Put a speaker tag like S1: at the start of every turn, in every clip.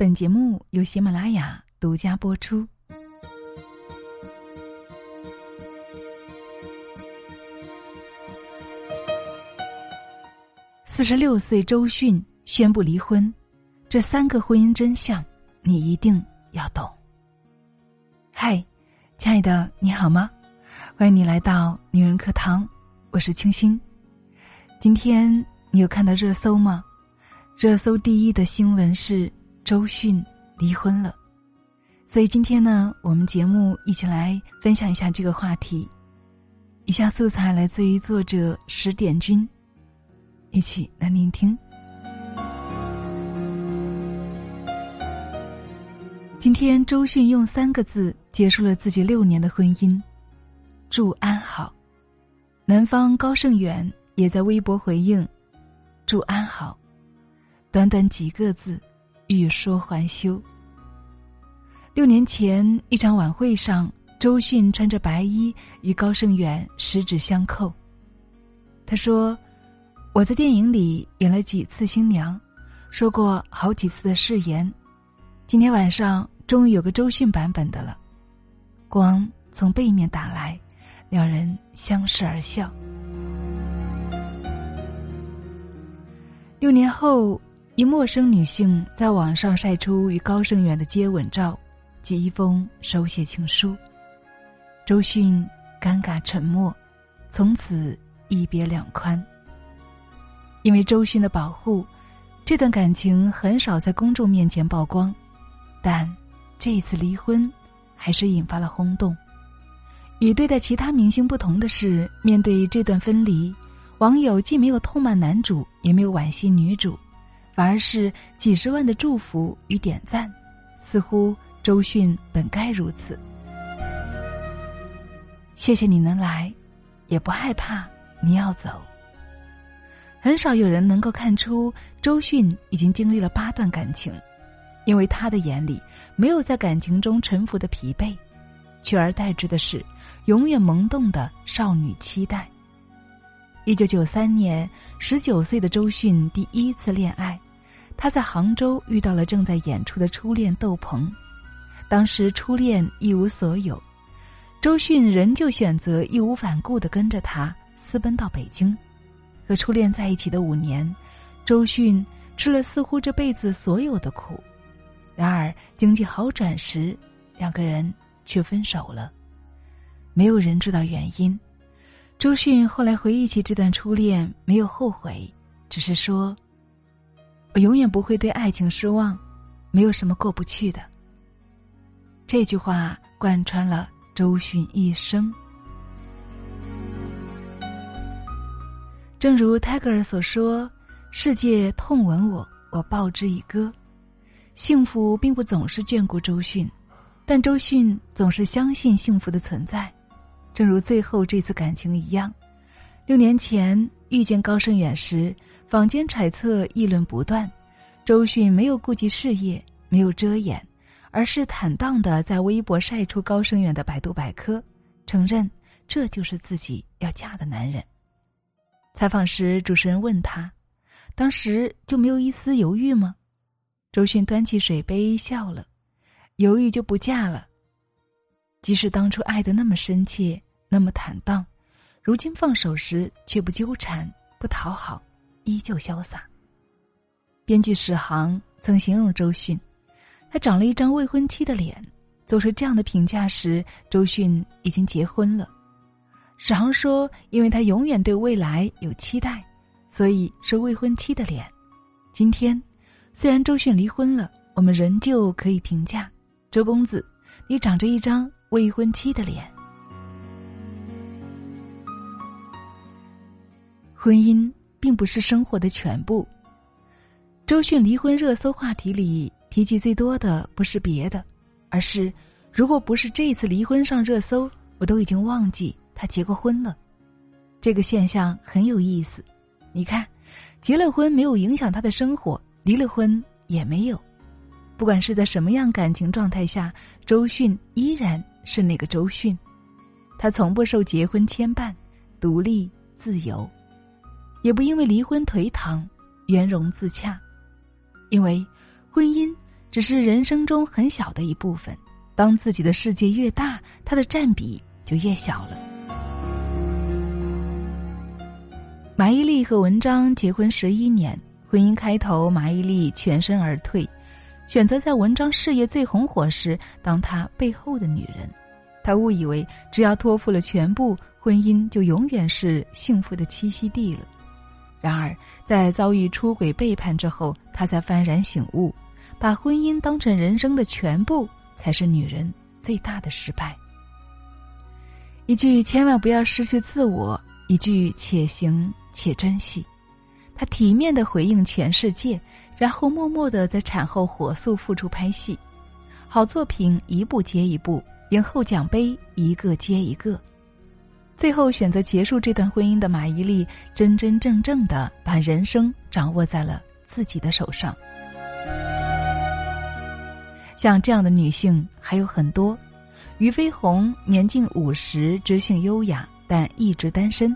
S1: 本节目由喜马拉雅独家播出。四十六岁，周迅宣布离婚，这三个婚姻真相，你一定要懂。嗨，亲爱的，你好吗？欢迎你来到女人课堂，我是清新。今天你有看到热搜吗？热搜第一的新闻是周迅离婚了，所以今天呢，我们节目一起来分享一下这个话题。以下素材来自于作者十点君。一起来聆听。今天，周迅用三个字结束了自己六年的婚姻，祝安好。男方高胜远也在微博回应，祝安好。短短几个字，欲说还休。六年前一场晚会上，周迅穿着白衣与高胜远十指相扣。他说。我在电影里演了几次新娘，说过好几次的誓言。今天晚上终于有个周迅版本的了。光从背面打来，两人相视而笑。六年后，一陌生女性在网上晒出与高胜远的接吻照及一封手写情书。周迅尴尬沉默，从此一别两宽。因为周迅的保护，这段感情很少在公众面前曝光，但这一次离婚，还是引发了轰动。与对待其他明星不同的是，面对这段分离，网友既没有痛骂男主，也没有惋惜女主，反而是几十万的祝福与点赞，似乎周迅本该如此。谢谢你能来，也不害怕你要走。很少有人能够看出周迅已经经历了八段感情，因为他的眼里没有在感情中沉浮的疲惫，取而代之的是永远萌动的少女期待。一九九三年，十九岁的周迅第一次恋爱，她在杭州遇到了正在演出的初恋窦鹏，当时初恋一无所有，周迅仍旧选择义无反顾的跟着他私奔到北京。和初恋在一起的五年，周迅吃了似乎这辈子所有的苦。然而经济好转时，两个人却分手了。没有人知道原因。周迅后来回忆起这段初恋，没有后悔，只是说：“我永远不会对爱情失望，没有什么过不去的。”这句话贯穿了周迅一生。正如泰戈尔所说：“世界痛吻我，我报之以歌。”幸福并不总是眷顾周迅，但周迅总是相信幸福的存在。正如最后这次感情一样，六年前遇见高胜远时，坊间揣测议论不断。周迅没有顾及事业，没有遮掩，而是坦荡的在微博晒出高胜远的百度百科，承认这就是自己要嫁的男人。采访时，主持人问他：“当时就没有一丝犹豫吗？”周迅端起水杯笑了：“犹豫就不嫁了。即使当初爱的那么深切，那么坦荡，如今放手时却不纠缠、不讨好，依旧潇洒。”编剧史航曾形容周迅：“他长了一张未婚妻的脸。”做出这样的评价时，周迅已经结婚了。史航说：“因为他永远对未来有期待，所以是未婚妻的脸。今天，虽然周迅离婚了，我们仍旧可以评价周公子，你长着一张未婚妻的脸。婚姻并不是生活的全部。周迅离婚热搜话题里提及最多的不是别的，而是如果不是这次离婚上热搜，我都已经忘记。”他结过婚了，这个现象很有意思。你看，结了婚没有影响他的生活，离了婚也没有。不管是在什么样感情状态下，周迅依然是那个周迅。他从不受结婚牵绊，独立自由，也不因为离婚颓唐，圆融自洽。因为婚姻只是人生中很小的一部分。当自己的世界越大，它的占比就越小了。马伊琍和文章结婚十一年，婚姻开头，马伊琍全身而退，选择在文章事业最红火时当他背后的女人。他误以为只要托付了全部，婚姻就永远是幸福的栖息地了。然而，在遭遇出轨背叛之后，他才幡然醒悟，把婚姻当成人生的全部，才是女人最大的失败。一句“千万不要失去自我”，一句“且行”。且珍惜，他体面的回应全世界，然后默默的在产后火速复出拍戏，好作品一部接一部，影后奖杯一个接一个，最后选择结束这段婚姻的马伊琍，真真正正的把人生掌握在了自己的手上。像这样的女性还有很多，俞飞鸿年近五十，知性优雅，但一直单身。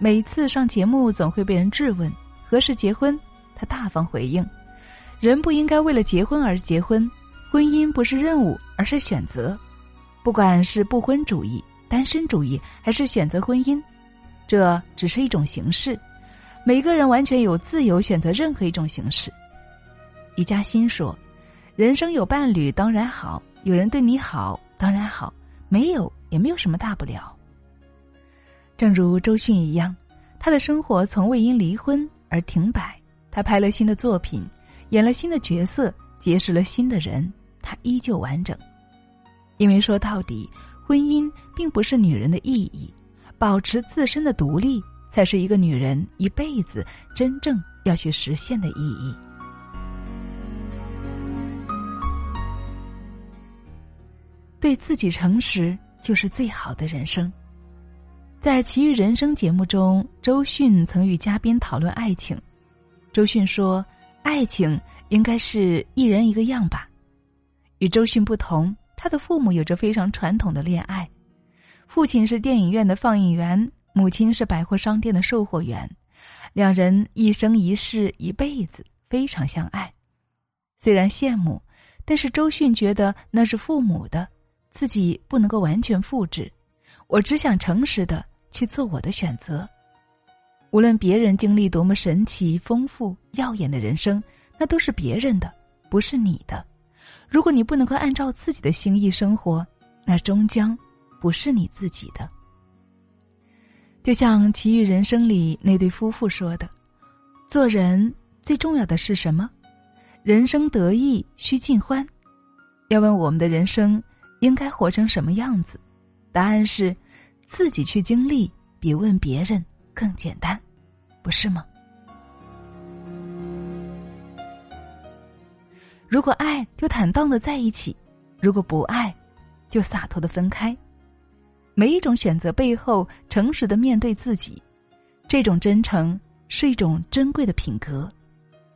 S1: 每次上节目，总会被人质问何时结婚。他大方回应：“人不应该为了结婚而结婚，婚姻不是任务，而是选择。不管是不婚主义、单身主义，还是选择婚姻，这只是一种形式。每个人完全有自由选择任何一种形式。”一家欣说：“人生有伴侣当然好，有人对你好当然好，没有也没有什么大不了。”正如周迅一样，他的生活从未因离婚而停摆。他拍了新的作品，演了新的角色，结识了新的人，她依旧完整。因为说到底，婚姻并不是女人的意义，保持自身的独立，才是一个女人一辈子真正要去实现的意义。对自己诚实，就是最好的人生。在《奇遇人生》节目中，周迅曾与嘉宾讨论爱情。周迅说：“爱情应该是一人一个样吧。”与周迅不同，他的父母有着非常传统的恋爱。父亲是电影院的放映员，母亲是百货商店的售货员，两人一生一世一辈子非常相爱。虽然羡慕，但是周迅觉得那是父母的，自己不能够完全复制。我只想诚实的。去做我的选择，无论别人经历多么神奇、丰富、耀眼的人生，那都是别人的，不是你的。如果你不能够按照自己的心意生活，那终将不是你自己的。就像《奇遇人生》里那对夫妇说的：“做人最重要的是什么？人生得意须尽欢。要问我们的人生应该活成什么样子，答案是。”自己去经历，比问别人更简单，不是吗？如果爱，就坦荡的在一起；如果不爱，就洒脱的分开。每一种选择背后，诚实的面对自己，这种真诚是一种珍贵的品格。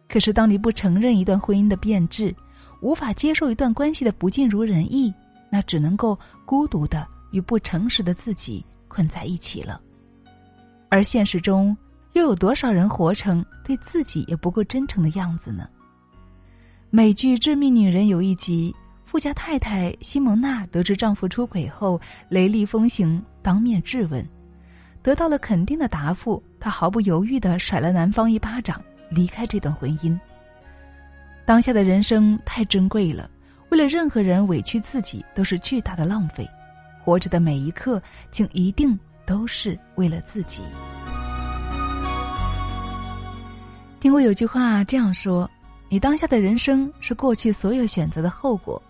S1: 可是，当你不承认一段婚姻的变质，无法接受一段关系的不尽如人意，那只能够孤独的。与不诚实的自己困在一起了，而现实中又有多少人活成对自己也不够真诚的样子呢？美剧《致命女人》有一集，富家太太西蒙娜得知丈夫出轨后，雷厉风行，当面质问，得到了肯定的答复，她毫不犹豫的甩了男方一巴掌，离开这段婚姻。当下的人生太珍贵了，为了任何人委屈自己都是巨大的浪费。活着的每一刻，请一定都是为了自己。听过有句话这样说：“你当下的人生是过去所有选择的后果。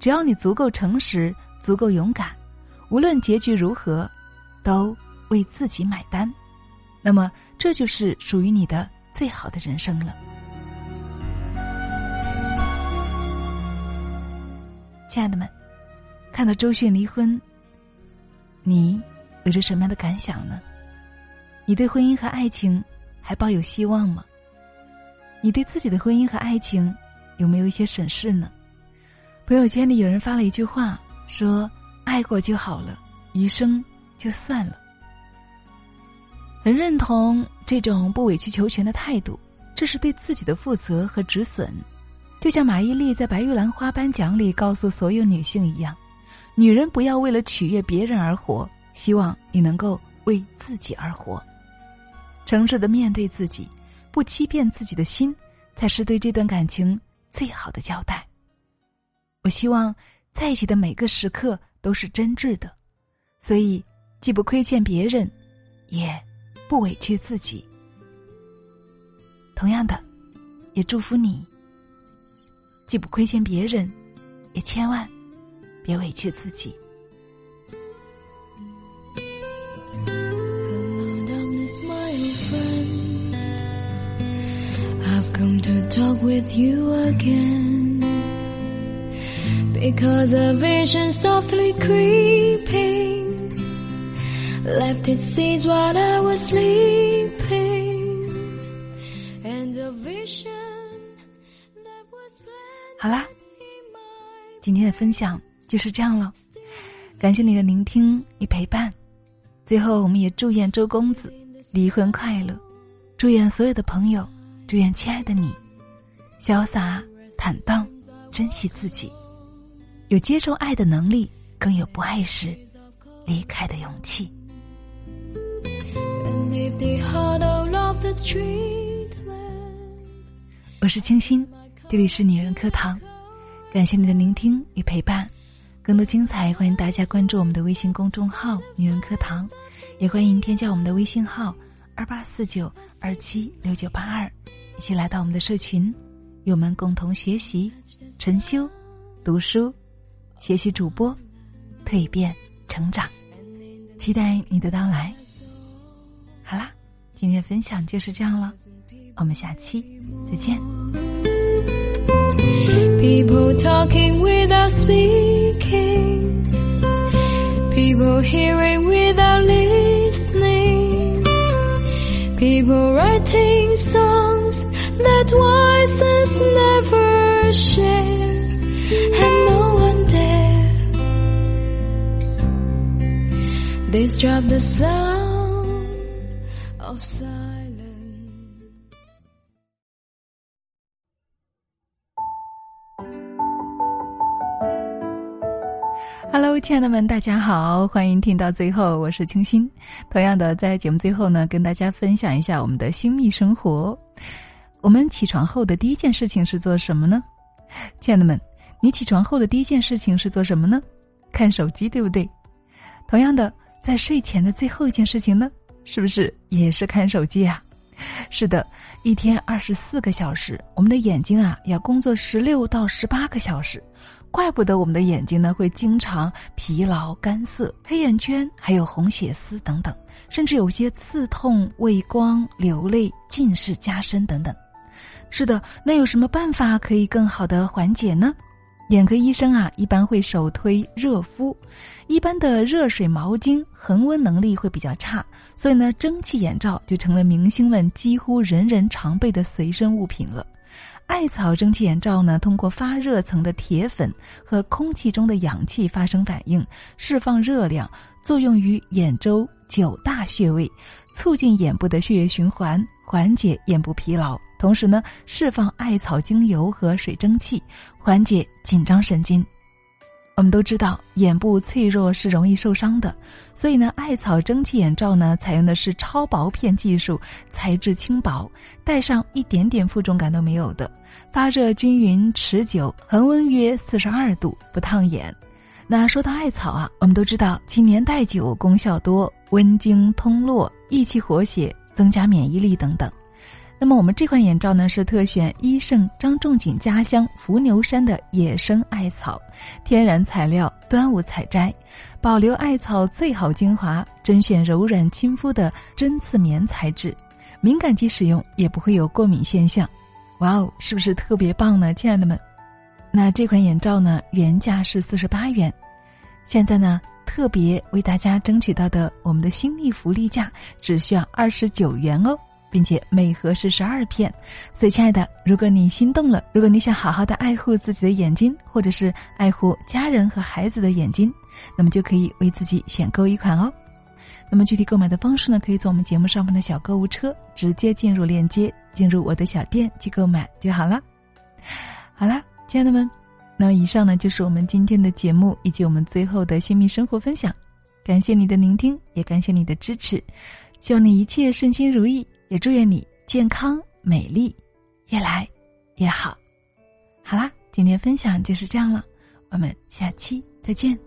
S1: 只要你足够诚实，足够勇敢，无论结局如何，都为自己买单。那么，这就是属于你的最好的人生了。”亲爱的们，看到周迅离婚。你有着什么样的感想呢？你对婚姻和爱情还抱有希望吗？你对自己的婚姻和爱情有没有一些审视呢？朋友圈里有人发了一句话，说：“爱过就好了，余生就算了。”很认同这种不委曲求全的态度，这是对自己的负责和止损。就像马伊琍在白玉兰花颁奖里告诉所有女性一样，女人不要为了取悦别人而活，希望你能够为自己而活。诚实的面对自己，不欺骗自己的心，才是对这段感情最好的交代。我希望在一起的每个时刻都是真挚的，所以既不亏欠别人，也不委屈自己。同样的，也祝福你。既不亏欠别人，也千万别委屈自己。
S2: To talk with you again because a vision softly creeping left its seeds while I was sleeping, and a vision.
S1: 好啦，今天的分享就是这样了，感谢你的聆听与陪伴。最后，我们也祝愿周公子离婚快乐，祝愿所有的朋友，祝愿亲爱的你，潇洒坦荡，珍惜自己，有接受爱的能力，更有不爱时离开的勇气。我是清新。这里是女人课堂，感谢你的聆听与陪伴。更多精彩，欢迎大家关注我们的微信公众号“女人课堂”，也欢迎添加我们的微信号二八四九二七六九八二，一起来到我们的社群，与我们共同学习、晨修、读书、学习主播、蜕变、成长。期待你的到来。好啦，今天分享就是这样了，我们下期再见。
S2: People talking without speaking. People hearing without People writing songs that voices never share. And no one dare disrupt the sound
S1: 亲爱的们，大家好，欢迎听到最后，我是清新。同样的，在节目最后呢，跟大家分享一下我们的新密生活。我们起床后的第一件事情是做什么呢？亲爱的们，你起床后的第一件事情是做什么呢？看手机，对不对？同样的，在睡前的最后一件事情呢，是不是也是看手机啊？是的，一天二十四个小时，我们的眼睛啊要工作十六到十八个小时。怪不得我们的眼睛呢会经常疲劳、干涩、黑眼圈，还有红血丝等等，甚至有些刺痛、畏光、流泪、近视加深等等。是的，那有什么办法可以更好的缓解呢？眼科医生啊一般会首推热敷，一般的热水毛巾恒温能力会比较差，所以呢蒸汽眼罩就成了明星们几乎人人常备的随身物品了。艾草蒸汽眼罩呢，通过发热层的铁粉和空气中的氧气发生反应，释放热量，作用于眼周九大穴位，促进眼部的血液循环，缓解眼部疲劳。同时呢，释放艾草精油和水蒸气，缓解紧张神经。我们都知道，眼部脆弱是容易受伤的，所以呢，艾草蒸汽眼罩呢，采用的是超薄片技术，材质轻薄，戴上一点点负重感都没有的，发热均匀持久，恒温约四十二度，不烫眼。那说到艾草啊，我们都知道其年代久，功效多，温经通络，益气活血，增加免疫力等等。那么我们这款眼罩呢，是特选医圣张仲景家乡伏牛山的野生艾草，天然材料，端午采摘，保留艾草最好精华，甄选柔软亲肤的针刺棉材质，敏感肌使用也不会有过敏现象。哇哦，是不是特别棒呢，亲爱的们？那这款眼罩呢，原价是四十八元，现在呢，特别为大家争取到的我们的新力福利价，只需要二十九元哦。并且每盒是十二片，所以亲爱的，如果你心动了，如果你想好好的爱护自己的眼睛，或者是爱护家人和孩子的眼睛，那么就可以为自己选购一款哦。那么具体购买的方式呢，可以从我们节目上方的小购物车直接进入链接，进入我的小店去购买就好了。好啦，亲爱的们，那么以上呢就是我们今天的节目以及我们最后的新密生活分享。感谢你的聆听，也感谢你的支持，希望你一切顺心如意，也祝愿你健康美丽，越来越好。好啦，今天分享就是这样了，我们下期再见。